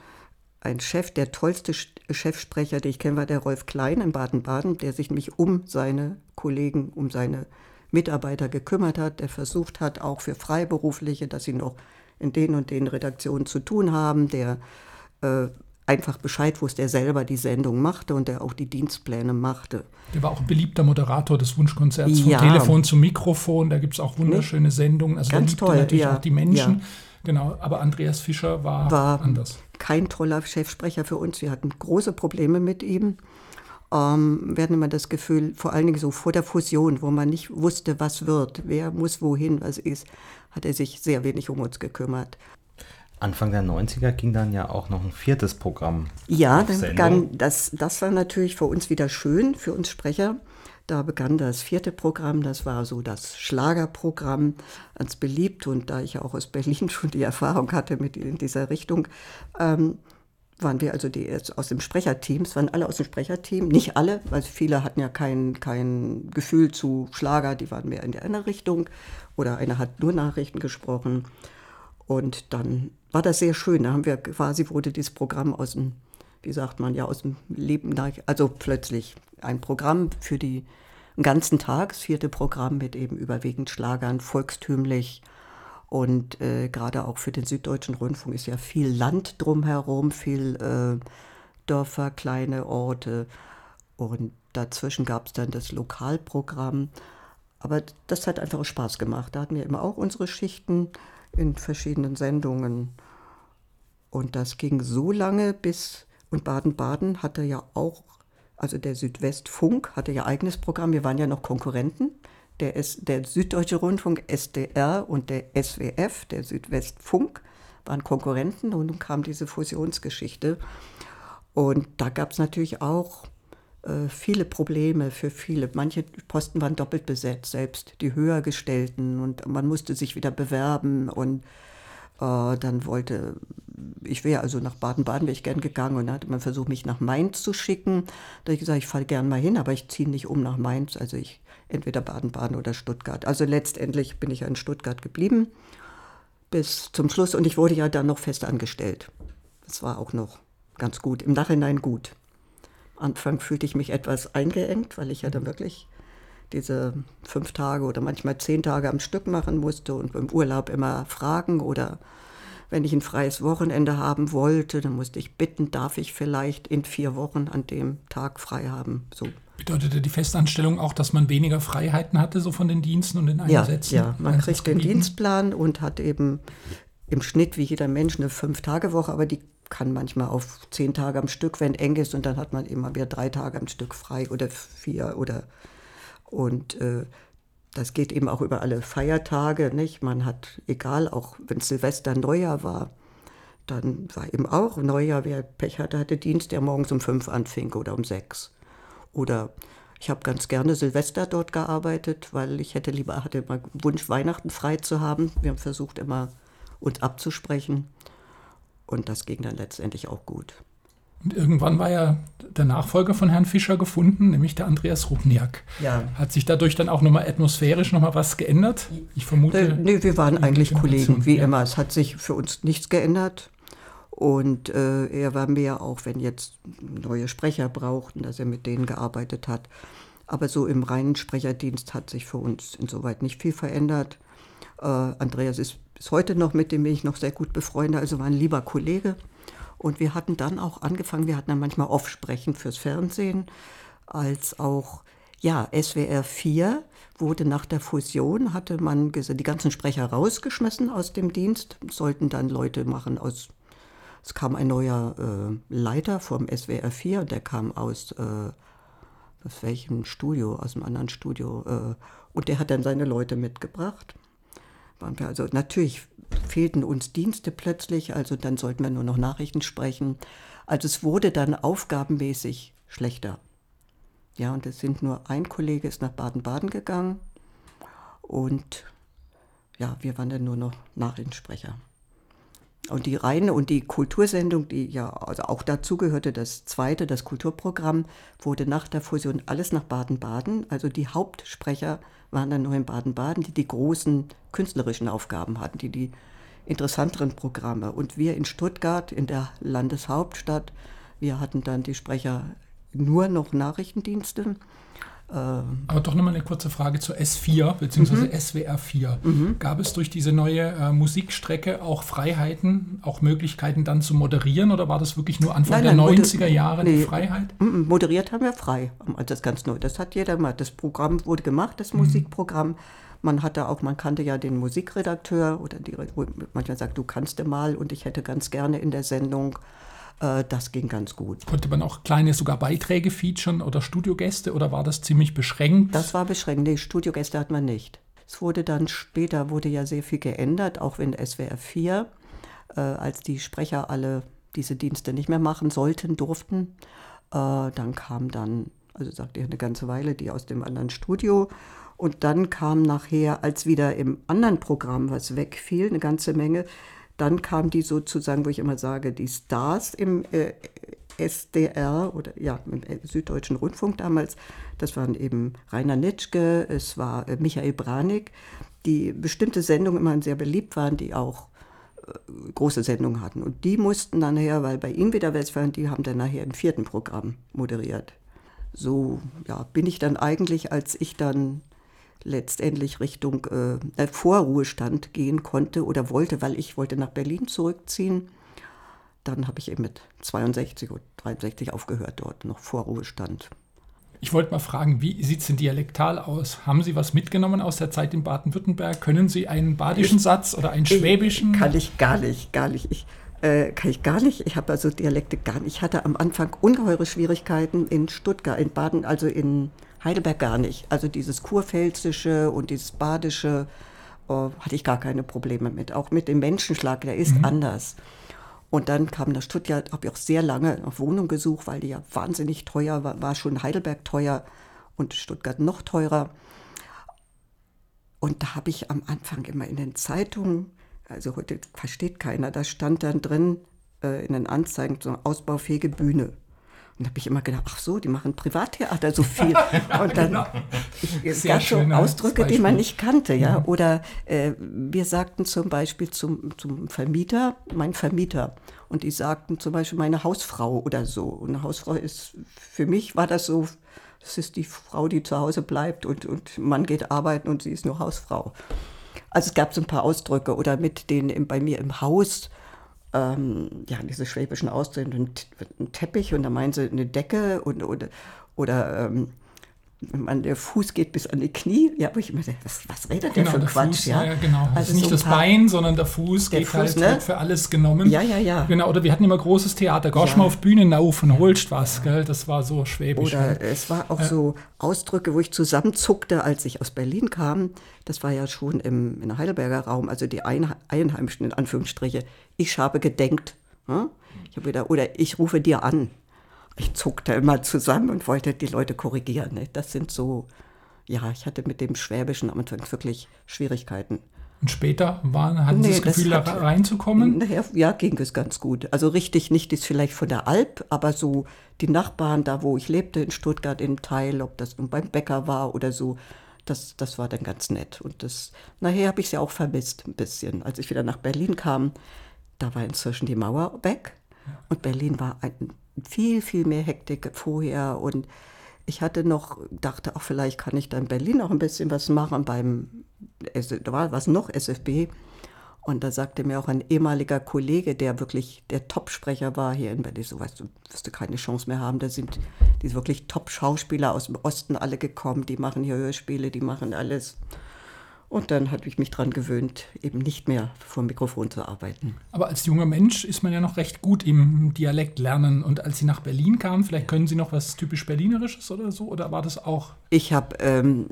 ein Chef, der tollste Chefsprecher, den ich kenne, war der Rolf Klein in Baden-Baden, der sich nämlich um seine Kollegen, um seine Mitarbeiter gekümmert hat, der versucht hat, auch für Freiberufliche, dass sie noch in den und den Redaktionen zu tun haben, der äh, einfach Bescheid wusste, der selber die Sendung machte und der auch die Dienstpläne machte. Der war auch ein beliebter Moderator des Wunschkonzerts, ja. vom Telefon zum Mikrofon, da gibt es auch wunderschöne Sendungen. Also Ganz toll, natürlich ja. auch die Menschen. Ja. Genau, aber Andreas Fischer war, war anders. Kein toller Chefsprecher für uns. Wir hatten große Probleme mit ihm. Ähm, wir hatten immer das Gefühl, vor allen Dingen so vor der Fusion, wo man nicht wusste, was wird, wer muss wohin, was ist, hat er sich sehr wenig um uns gekümmert. Anfang der 90er ging dann ja auch noch ein viertes Programm. Ja, dann begann das, das war natürlich für uns wieder schön, für uns Sprecher. Da begann das vierte Programm, das war so das Schlagerprogramm, ganz beliebt. Und da ich ja auch aus Berlin schon die Erfahrung hatte mit in dieser Richtung, ähm, waren wir also die aus dem Sprecherteam, es waren alle aus dem Sprecherteam, nicht alle, weil viele hatten ja kein, kein Gefühl zu Schlager, die waren mehr in der anderen Richtung oder einer hat nur Nachrichten gesprochen. Und dann war das sehr schön. Da haben wir quasi, wurde dieses Programm aus dem, wie sagt man, ja, aus dem Leben, also plötzlich ein Programm für die, den ganzen Tag, das vierte Programm mit eben überwiegend Schlagern, volkstümlich. Und äh, gerade auch für den Süddeutschen Rundfunk ist ja viel Land drumherum, viel äh, Dörfer, kleine Orte. Und dazwischen gab es dann das Lokalprogramm. Aber das hat einfach Spaß gemacht. Da hatten wir immer auch unsere Schichten in verschiedenen Sendungen. Und das ging so lange bis, und Baden-Baden hatte ja auch, also der Südwestfunk hatte ja eigenes Programm, wir waren ja noch Konkurrenten. Der, S, der Süddeutsche Rundfunk, SDR und der SWF, der Südwestfunk, waren Konkurrenten und nun kam diese Fusionsgeschichte. Und da gab es natürlich auch äh, viele Probleme für viele. Manche Posten waren doppelt besetzt, selbst die höhergestellten und man musste sich wieder bewerben und dann wollte, ich wäre also nach Baden-Baden wäre ich gern gegangen und dann hatte man versucht, mich nach Mainz zu schicken. Da habe ich gesagt, ich fahre gern mal hin, aber ich ziehe nicht um nach Mainz, also ich entweder Baden-Baden oder Stuttgart. Also letztendlich bin ich in Stuttgart geblieben bis zum Schluss und ich wurde ja dann noch fest angestellt. Das war auch noch ganz gut, im Nachhinein gut. Anfang fühlte ich mich etwas eingeengt, weil ich ja dann wirklich diese fünf Tage oder manchmal zehn Tage am Stück machen musste und im Urlaub immer fragen oder wenn ich ein freies Wochenende haben wollte, dann musste ich bitten, darf ich vielleicht in vier Wochen an dem Tag frei haben. So. Bedeutete die Festanstellung auch, dass man weniger Freiheiten hatte, so von den Diensten und den Einsätzen? Ja, ja. man kriegt den Dienstplan und hat eben im Schnitt wie jeder Mensch eine Fünf-Tage-Woche, aber die kann manchmal auf zehn Tage am Stück, wenn eng ist, und dann hat man immer wieder drei Tage am Stück frei oder vier oder und äh, das geht eben auch über alle Feiertage, nicht? Man hat, egal, auch wenn Silvester Neujahr war, dann war eben auch Neujahr, wer Pech hatte, hatte Dienst, der morgens um fünf anfing oder um sechs. Oder ich habe ganz gerne Silvester dort gearbeitet, weil ich hätte lieber, hatte immer Wunsch, Weihnachten frei zu haben. Wir haben versucht, immer uns abzusprechen. Und das ging dann letztendlich auch gut. Und irgendwann war ja der Nachfolger von Herrn Fischer gefunden, nämlich der Andreas Rubniak. Ja. Hat sich dadurch dann auch nochmal atmosphärisch nochmal was geändert? Ich vermute. Äh, nee, wir waren eigentlich Kollegen, wie ja. immer. Es hat sich für uns nichts geändert. Und äh, er war mehr auch, wenn jetzt neue Sprecher brauchten, dass er mit denen gearbeitet hat. Aber so im reinen Sprecherdienst hat sich für uns insoweit nicht viel verändert. Äh, Andreas ist bis heute noch, mit dem bin ich noch sehr gut befreundet, also war ein lieber Kollege. Und wir hatten dann auch angefangen, wir hatten dann manchmal Offsprechen fürs Fernsehen, als auch, ja, SWR 4 wurde nach der Fusion, hatte man die ganzen Sprecher rausgeschmissen aus dem Dienst, sollten dann Leute machen aus, es kam ein neuer äh, Leiter vom SWR 4, der kam aus, äh, aus welchem Studio, aus einem anderen Studio, äh, und der hat dann seine Leute mitgebracht. Waren wir also natürlich fehlten uns Dienste plötzlich, also dann sollten wir nur noch Nachrichten sprechen. Also es wurde dann aufgabenmäßig schlechter. Ja, und es sind nur ein Kollege ist nach Baden-Baden gegangen und ja, wir waren dann nur noch Nachrichtensprecher. Und die reine und die Kultursendung, die ja also auch dazu gehörte, das zweite, das Kulturprogramm, wurde nach der Fusion alles nach Baden-Baden. Also die Hauptsprecher waren dann nur in Baden-Baden, die die großen künstlerischen Aufgaben hatten, die die interessanteren Programme. Und wir in Stuttgart, in der Landeshauptstadt, wir hatten dann die Sprecher nur noch Nachrichtendienste ähm, Aber doch nochmal eine kurze Frage zur S4 bzw. Mhm. SWR 4. Mhm. Gab es durch diese neue äh, Musikstrecke auch Freiheiten, auch Möglichkeiten dann zu moderieren oder war das wirklich nur Anfang nein, nein, der 90er Jahre nee, die Freiheit? Moderiert haben wir frei. Das ist ganz neu. Das hat jeder mal. Das Programm wurde gemacht, das mhm. Musikprogramm. Man hatte auch, man kannte ja den Musikredakteur oder die, manchmal sagt, du kannst mal und ich hätte ganz gerne in der Sendung. Äh, das ging ganz gut. Konnte man auch kleine sogar Beiträge featuren oder Studiogäste oder war das ziemlich beschränkt? Das war beschränkt. Nee, Studiogäste hat man nicht. Es wurde dann später, wurde ja sehr viel geändert, auch in SWR 4, äh, als die Sprecher alle diese Dienste nicht mehr machen sollten, durften. Äh, dann kam dann, also sagte ich eine ganze Weile, die aus dem anderen Studio. Und dann kam nachher, als wieder im anderen Programm was wegfiel, eine ganze Menge, dann kam die sozusagen, wo ich immer sage, die Stars im äh, SDR oder ja, im Süddeutschen Rundfunk damals. Das waren eben Rainer Nitschke, es war äh, Michael Branik, die bestimmte Sendungen immer sehr beliebt waren, die auch äh, große Sendungen hatten. Und die mussten dann nachher, weil bei ihnen wieder Westfalen, die haben dann nachher im vierten Programm moderiert. So ja, bin ich dann eigentlich, als ich dann letztendlich Richtung äh, Vorruhestand gehen konnte oder wollte, weil ich wollte nach Berlin zurückziehen dann habe ich eben mit 62 oder 63 aufgehört dort, noch vor Ruhestand. Ich wollte mal fragen, wie sieht es denn dialektal aus? Haben Sie was mitgenommen aus der Zeit in Baden-Württemberg? Können Sie einen badischen Satz oder einen schwäbischen? Kann ich gar nicht, gar nicht. Ich, äh, kann ich gar nicht. Ich habe also Dialekte gar nicht. Ich hatte am Anfang ungeheure Schwierigkeiten in Stuttgart, in Baden, also in Heidelberg gar nicht. Also dieses Kurpfälzische und dieses Badische oh, hatte ich gar keine Probleme mit. Auch mit dem Menschenschlag, der ist mhm. anders. Und dann kam nach Stuttgart, habe ich auch sehr lange nach Wohnung gesucht, weil die ja wahnsinnig teuer war, war schon Heidelberg teuer und Stuttgart noch teurer. Und da habe ich am Anfang immer in den Zeitungen, also heute versteht keiner, da stand dann drin äh, in den Anzeigen so eine ausbaufähige Bühne. Und da habe ich immer gedacht, ach so, die machen Privattheater so viel. Und dann genau. ich, es gab so Ausdrücke, die man nicht kannte, ja. Mhm. Oder äh, wir sagten zum Beispiel zum, zum Vermieter, mein Vermieter. Und die sagten zum Beispiel meine Hausfrau oder so. Und eine Hausfrau ist, für mich war das so, das ist die Frau, die zu Hause bleibt und, und Mann geht arbeiten und sie ist nur Hausfrau. Also es gab so ein paar Ausdrücke oder mit denen bei mir im Haus ähm, ja, diese schwäbischen Ausdrücke, ein, Teppich und da meinen sie eine Decke und, oder, oder ähm, man, der Fuß geht bis an die Knie. Ja, wo ich immer was, was redet genau, der für Quatsch? Fuß, ja? ja, genau. Also ist nicht so das Bein, sondern der Fuß der geht Fuß, halt, ne? für alles genommen. Ja, ja, ja. Genau, oder wir hatten immer großes Theater. Ja. mal auf Bühne auf und holst was, gell? Das war so schwäbisch. Oder es war auch ja. so Ausdrücke, wo ich zusammenzuckte, als ich aus Berlin kam. Das war ja schon im, im Heidelberger Raum, also die Einheimischen in Anführungsstriche. Ich habe gedenkt. Hm? Ich habe wieder, oder ich rufe dir an ich zuckte immer zusammen und wollte die Leute korrigieren. Ne? Das sind so, ja, ich hatte mit dem Schwäbischen am Anfang wirklich Schwierigkeiten. Und später waren, hatten nee, Sie das Gefühl, das hat, da reinzukommen? Nachher, ja, ging es ganz gut. Also richtig nicht ist vielleicht von der Alp, aber so die Nachbarn, da wo ich lebte, in Stuttgart im Teil, ob das nun beim Bäcker war oder so, das, das war dann ganz nett. Und das, nachher habe ich sie auch vermisst ein bisschen. Als ich wieder nach Berlin kam, da war inzwischen die Mauer weg. Und Berlin war ein viel, viel mehr Hektik vorher und ich hatte noch, dachte auch, vielleicht kann ich da in Berlin noch ein bisschen was machen beim, da war was noch, SFB. Und da sagte mir auch ein ehemaliger Kollege, der wirklich der Top-Sprecher war hier in Berlin, so weißt du, wirst du keine Chance mehr haben. Da sind diese wirklich Top-Schauspieler aus dem Osten alle gekommen, die machen hier Hörspiele, die machen alles. Und dann habe ich mich daran gewöhnt, eben nicht mehr vor dem Mikrofon zu arbeiten. Aber als junger Mensch ist man ja noch recht gut im Dialekt lernen. Und als Sie nach Berlin kamen, vielleicht können Sie noch was typisch Berlinerisches oder so? Oder war das auch? Ich habe ähm,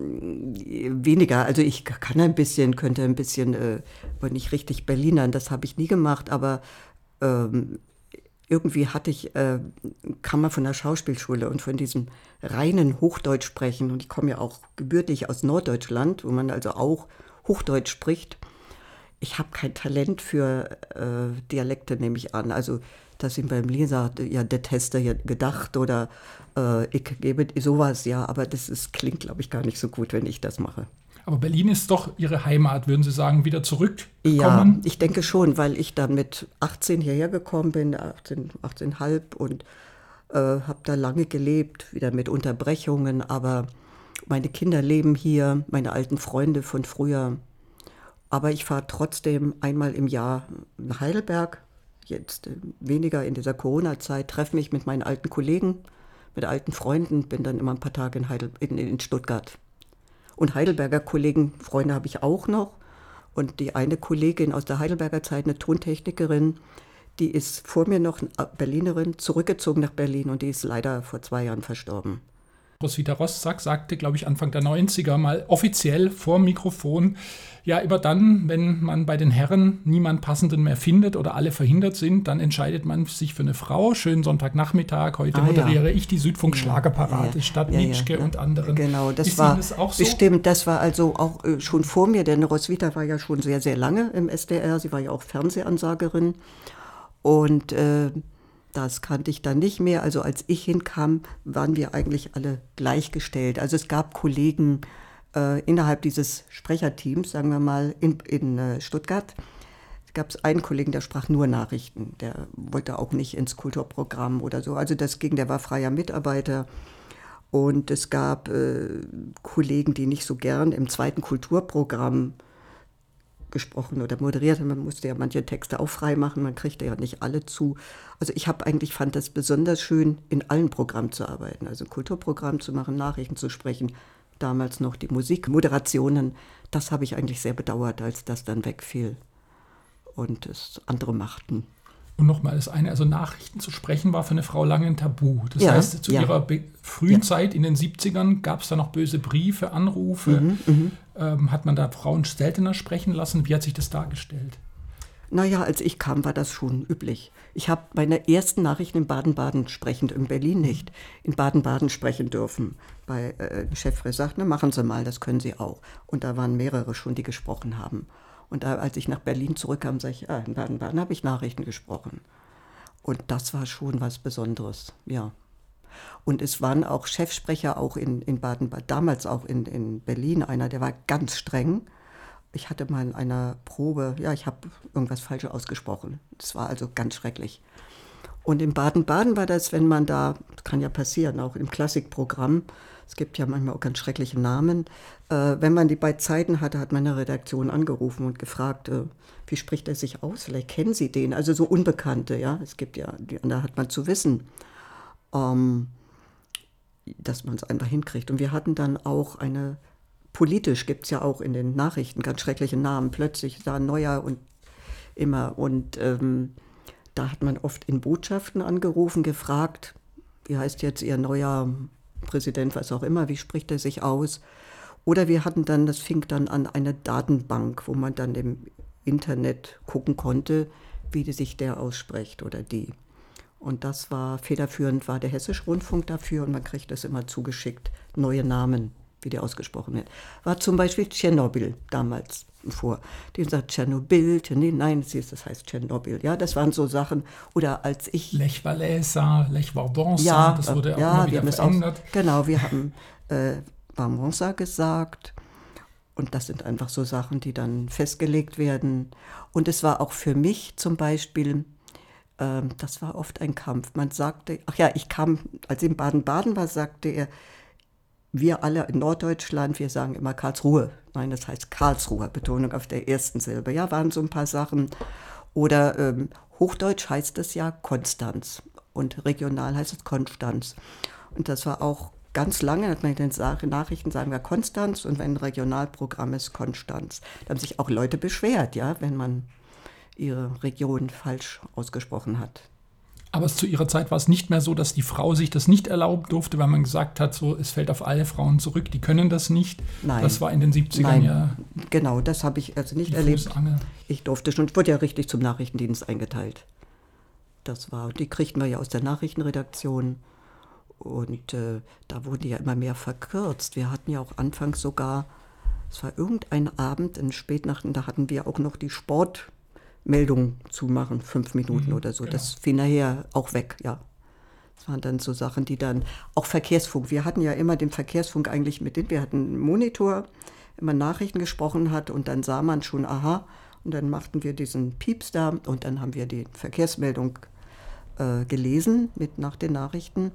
weniger. Also ich kann ein bisschen, könnte ein bisschen, äh, aber nicht richtig Berlinern. Das habe ich nie gemacht. Aber ähm, irgendwie hatte ich, äh, kam man von der Schauspielschule und von diesem reinen Hochdeutsch sprechen. Und ich komme ja auch gebürtig aus Norddeutschland, wo man also auch Hochdeutsch spricht. Ich habe kein Talent für äh, Dialekte, nehme ich an. Also, dass ihm beim Leser, ja, der Tester ja gedacht oder äh, ich gebe sowas, ja, aber das ist, klingt, glaube ich, gar nicht so gut, wenn ich das mache. Aber Berlin ist doch Ihre Heimat, würden Sie sagen, wieder zurückgekommen? Ja, ich denke schon, weil ich dann mit 18 hierher gekommen bin, 18, 18,5 und äh, habe da lange gelebt, wieder mit Unterbrechungen, aber meine Kinder leben hier, meine alten Freunde von früher. Aber ich fahre trotzdem einmal im Jahr nach Heidelberg, jetzt äh, weniger in dieser Corona-Zeit, treffe mich mit meinen alten Kollegen, mit alten Freunden, bin dann immer ein paar Tage in, Heidel in, in Stuttgart. Und Heidelberger Kollegen, Freunde habe ich auch noch. Und die eine Kollegin aus der Heidelberger Zeit, eine Tontechnikerin, die ist vor mir noch Berlinerin, zurückgezogen nach Berlin und die ist leider vor zwei Jahren verstorben. Roswitha Rossack sagte, glaube ich, Anfang der 90er mal offiziell vor Mikrofon, ja, immer dann, wenn man bei den Herren niemand Passenden mehr findet oder alle verhindert sind, dann entscheidet man sich für eine Frau. Schönen Sonntagnachmittag, heute ah, moderiere ja. ich die Südfunk Schlagerparade ja, statt ja, Nietzsche und anderen. Genau, das Ist war das auch so? bestimmt, das war also auch äh, schon vor mir, denn Roswitha war ja schon sehr, sehr lange im SDR, sie war ja auch Fernsehansagerin und äh, das kannte ich dann nicht mehr. Also als ich hinkam, waren wir eigentlich alle gleichgestellt. Also es gab Kollegen äh, innerhalb dieses Sprecherteams, sagen wir mal, in, in äh, Stuttgart. gab einen Kollegen, der sprach nur Nachrichten. Der wollte auch nicht ins Kulturprogramm oder so. Also das ging, der war freier Mitarbeiter. Und es gab äh, Kollegen, die nicht so gern im zweiten Kulturprogramm gesprochen oder moderiert. Man musste ja manche Texte auch frei machen, man kriegte ja nicht alle zu. Also ich habe eigentlich fand das besonders schön, in allen Programmen zu arbeiten, also ein Kulturprogramm zu machen, Nachrichten zu sprechen, damals noch die Musikmoderationen. Das habe ich eigentlich sehr bedauert, als das dann wegfiel und es andere machten. Und nochmal das eine, also Nachrichten zu sprechen war für eine Frau lange ein Tabu. Das ja, heißt, zu ja. ihrer frühen ja. Zeit in den 70ern gab es da noch böse Briefe, Anrufe. Mhm, mhm, ähm, hat man da Frauen seltener sprechen lassen? Wie hat sich das dargestellt? Naja, als ich kam, war das schon üblich. Ich habe meine ersten Nachrichten in Baden-Baden sprechend, in Berlin nicht, in Baden-Baden sprechen dürfen. Bei äh, Chefre sagt, ne, machen Sie mal, das können Sie auch. Und da waren mehrere schon, die gesprochen haben. Und da, als ich nach Berlin zurückkam, sage ich, ah, in Baden-Baden habe ich Nachrichten gesprochen. Und das war schon was Besonderes, ja. Und es waren auch Chefsprecher auch in, in Baden-Baden, damals auch in, in Berlin einer, der war ganz streng. Ich hatte mal in einer Probe, ja, ich habe irgendwas falsch ausgesprochen. Das war also ganz schrecklich. Und in Baden-Baden war das, wenn man da, das kann ja passieren, auch im Klassikprogramm, es gibt ja manchmal auch ganz schreckliche Namen, äh, wenn man die bei Zeiten hatte, hat meine Redaktion angerufen und gefragt, äh, wie spricht er sich aus? Vielleicht kennen Sie den, also so Unbekannte, ja. Es gibt ja, da hat man zu wissen, ähm, dass man es einfach hinkriegt. Und wir hatten dann auch eine, politisch gibt es ja auch in den Nachrichten ganz schreckliche Namen, plötzlich da neuer und immer. Und ähm, da hat man oft in Botschaften angerufen, gefragt, wie heißt jetzt Ihr neuer Präsident, was auch immer, wie spricht er sich aus? Oder wir hatten dann, das fing dann an, eine Datenbank, wo man dann im Internet gucken konnte, wie sich der ausspricht oder die. Und das war federführend, war der Hessische Rundfunk dafür und man kriegt das immer zugeschickt, neue Namen, wie die ausgesprochen werden. War zum Beispiel Tschernobyl damals vor. Die sagt Tschernobyl, nee, nein, das heißt Tschernobyl. Ja, das waren so Sachen. Oder als ich. Lech Walesa, Lech Vardonsa, ja, das wurde auch ja, wieder verändert. Auch, genau, wir haben äh, Varmonsa gesagt. Und das sind einfach so Sachen, die dann festgelegt werden. Und es war auch für mich zum Beispiel, äh, das war oft ein Kampf. Man sagte, ach ja, ich kam, als ich in Baden-Baden war, sagte er, wir alle in Norddeutschland, wir sagen immer Karlsruhe. Nein, das heißt Karlsruhe, Betonung auf der ersten Silbe. Ja, waren so ein paar Sachen. Oder ähm, Hochdeutsch heißt es ja Konstanz und regional heißt es Konstanz. Und das war auch ganz lange, hat man in den Nachrichten sagen wir Konstanz und wenn ein Regionalprogramm ist Konstanz. Da haben sich auch Leute beschwert, ja, wenn man ihre Region falsch ausgesprochen hat. Aber zu ihrer Zeit war es nicht mehr so, dass die Frau sich das nicht erlauben durfte, weil man gesagt hat, so es fällt auf alle Frauen zurück, die können das nicht. Nein. Das war in den 70ern Nein. ja. Genau, das habe ich also nicht erlebt. Ich durfte schon, ich wurde ja richtig zum Nachrichtendienst eingeteilt. Das war, die kriegten wir ja aus der Nachrichtenredaktion. Und äh, da wurde ja immer mehr verkürzt. Wir hatten ja auch anfangs sogar, es war irgendein Abend in Spätnachten, da hatten wir auch noch die Sport. Meldung zu machen, fünf Minuten mhm, oder so. Genau. Das fiel nachher auch weg, ja. Das waren dann so Sachen, die dann, auch Verkehrsfunk. Wir hatten ja immer den Verkehrsfunk eigentlich mit, wir hatten einen Monitor, wenn man Nachrichten gesprochen hat und dann sah man schon, aha, und dann machten wir diesen Pieps da und dann haben wir die Verkehrsmeldung äh, gelesen mit nach den Nachrichten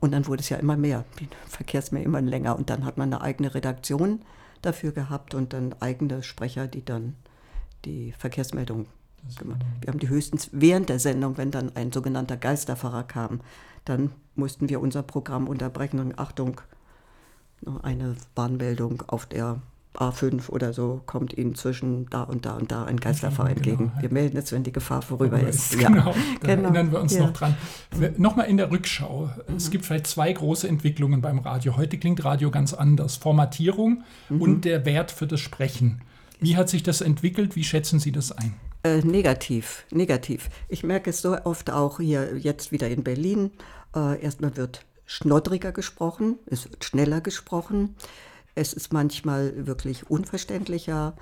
und dann wurde es ja immer mehr, die Verkehrsmeldung immer länger und dann hat man eine eigene Redaktion dafür gehabt und dann eigene Sprecher, die dann die Verkehrsmeldung gemacht. Wir haben die höchstens während der Sendung, wenn dann ein sogenannter Geisterfahrer kam, dann mussten wir unser Programm unterbrechen und Achtung, eine Warnmeldung auf der A5 oder so kommt Ihnen zwischen da und da und da ein Geisterfahrer genau, entgegen. Wir melden es, wenn die Gefahr vorüber ist. ist. Genau, da genau. erinnern wir uns ja. noch dran. Nochmal in der Rückschau. Mhm. Es gibt vielleicht zwei große Entwicklungen beim Radio. Heute klingt Radio ganz anders. Formatierung mhm. und der Wert für das Sprechen. Wie hat sich das entwickelt? Wie schätzen Sie das ein? Äh, negativ, negativ. Ich merke es so oft auch hier jetzt wieder in Berlin. Äh, erstmal wird schnoddriger gesprochen, es wird schneller gesprochen. Es ist manchmal wirklich unverständlicher.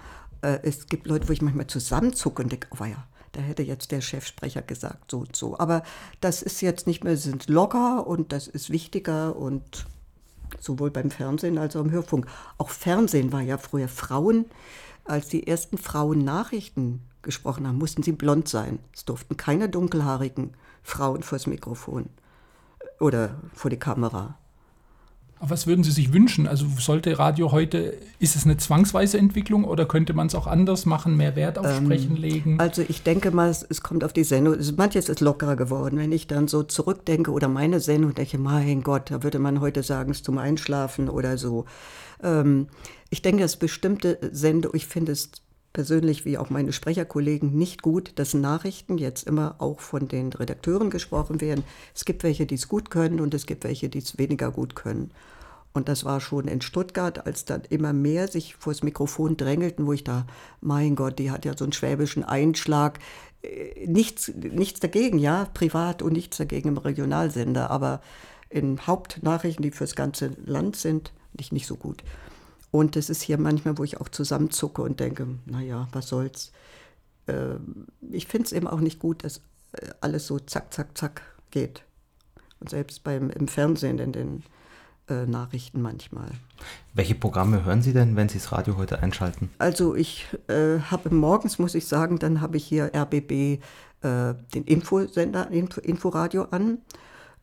Äh, es gibt Leute, wo ich manchmal zusammenzucke und denke, oh ja, da hätte jetzt der Chefsprecher gesagt, so und so. Aber das ist jetzt nicht mehr, sind locker und das ist wichtiger und sowohl beim Fernsehen als auch im Hörfunk. Auch Fernsehen war ja früher Frauen, als die ersten Frauen Nachrichten gesprochen haben, mussten sie blond sein. Es durften keine dunkelhaarigen Frauen vors Mikrofon oder vor die Kamera. Aber was würden Sie sich wünschen? Also sollte Radio heute, ist es eine zwangsweise Entwicklung oder könnte man es auch anders machen, mehr Wert auf ähm, Sprechen legen? Also ich denke mal, es, es kommt auf die Sendung. Manches ist lockerer geworden. Wenn ich dann so zurückdenke oder meine Sendung denke, mein Gott, da würde man heute sagen, es zum Einschlafen oder so. Ähm, ich denke, dass bestimmte Sendungen, ich finde es persönlich wie auch meine Sprecherkollegen nicht gut, dass Nachrichten jetzt immer auch von den Redakteuren gesprochen werden. Es gibt welche, die es gut können und es gibt welche, die es weniger gut können. Und das war schon in Stuttgart, als dann immer mehr sich vors Mikrofon drängelten, wo ich da, mein Gott, die hat ja so einen schwäbischen Einschlag. Äh, nichts, nichts dagegen, ja, privat und nichts dagegen im Regionalsender, aber in Hauptnachrichten, die fürs ganze Land sind, nicht, nicht so gut. Und es ist hier manchmal, wo ich auch zusammenzucke und denke, naja, was soll's. Äh, ich finde es eben auch nicht gut, dass äh, alles so zack, zack, zack geht. Und selbst beim, im Fernsehen, in den äh, Nachrichten manchmal. Welche Programme hören Sie denn, wenn Sie das Radio heute einschalten? Also ich äh, habe morgens, muss ich sagen, dann habe ich hier RBB äh, den Infosender, Info, Inforadio an.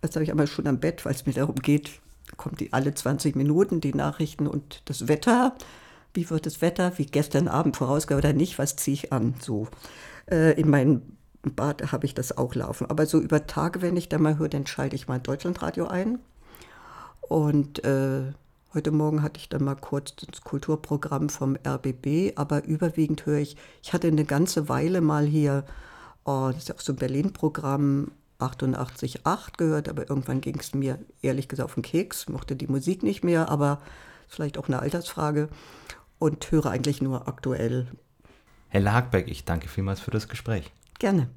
Das habe ich einmal schon am Bett, weil es mir darum geht, kommt die alle 20 Minuten die Nachrichten und das Wetter. Wie wird das Wetter? Wie gestern Abend vorausgegangen oder nicht? Was ziehe ich an? So. Äh, in meinem Bad habe ich das auch laufen. Aber so über Tage, wenn ich da mal höre, dann schalte ich mal Deutschlandradio ein. Und äh, heute Morgen hatte ich dann mal kurz das Kulturprogramm vom RBB, aber überwiegend höre ich, ich hatte eine ganze Weile mal hier, oh, das ist ja auch so ein Berlin-Programm, 88,8 gehört, aber irgendwann ging es mir ehrlich gesagt auf den Keks, mochte die Musik nicht mehr, aber vielleicht auch eine Altersfrage und höre eigentlich nur aktuell. Helle Hackberg, ich danke vielmals für das Gespräch. Gerne.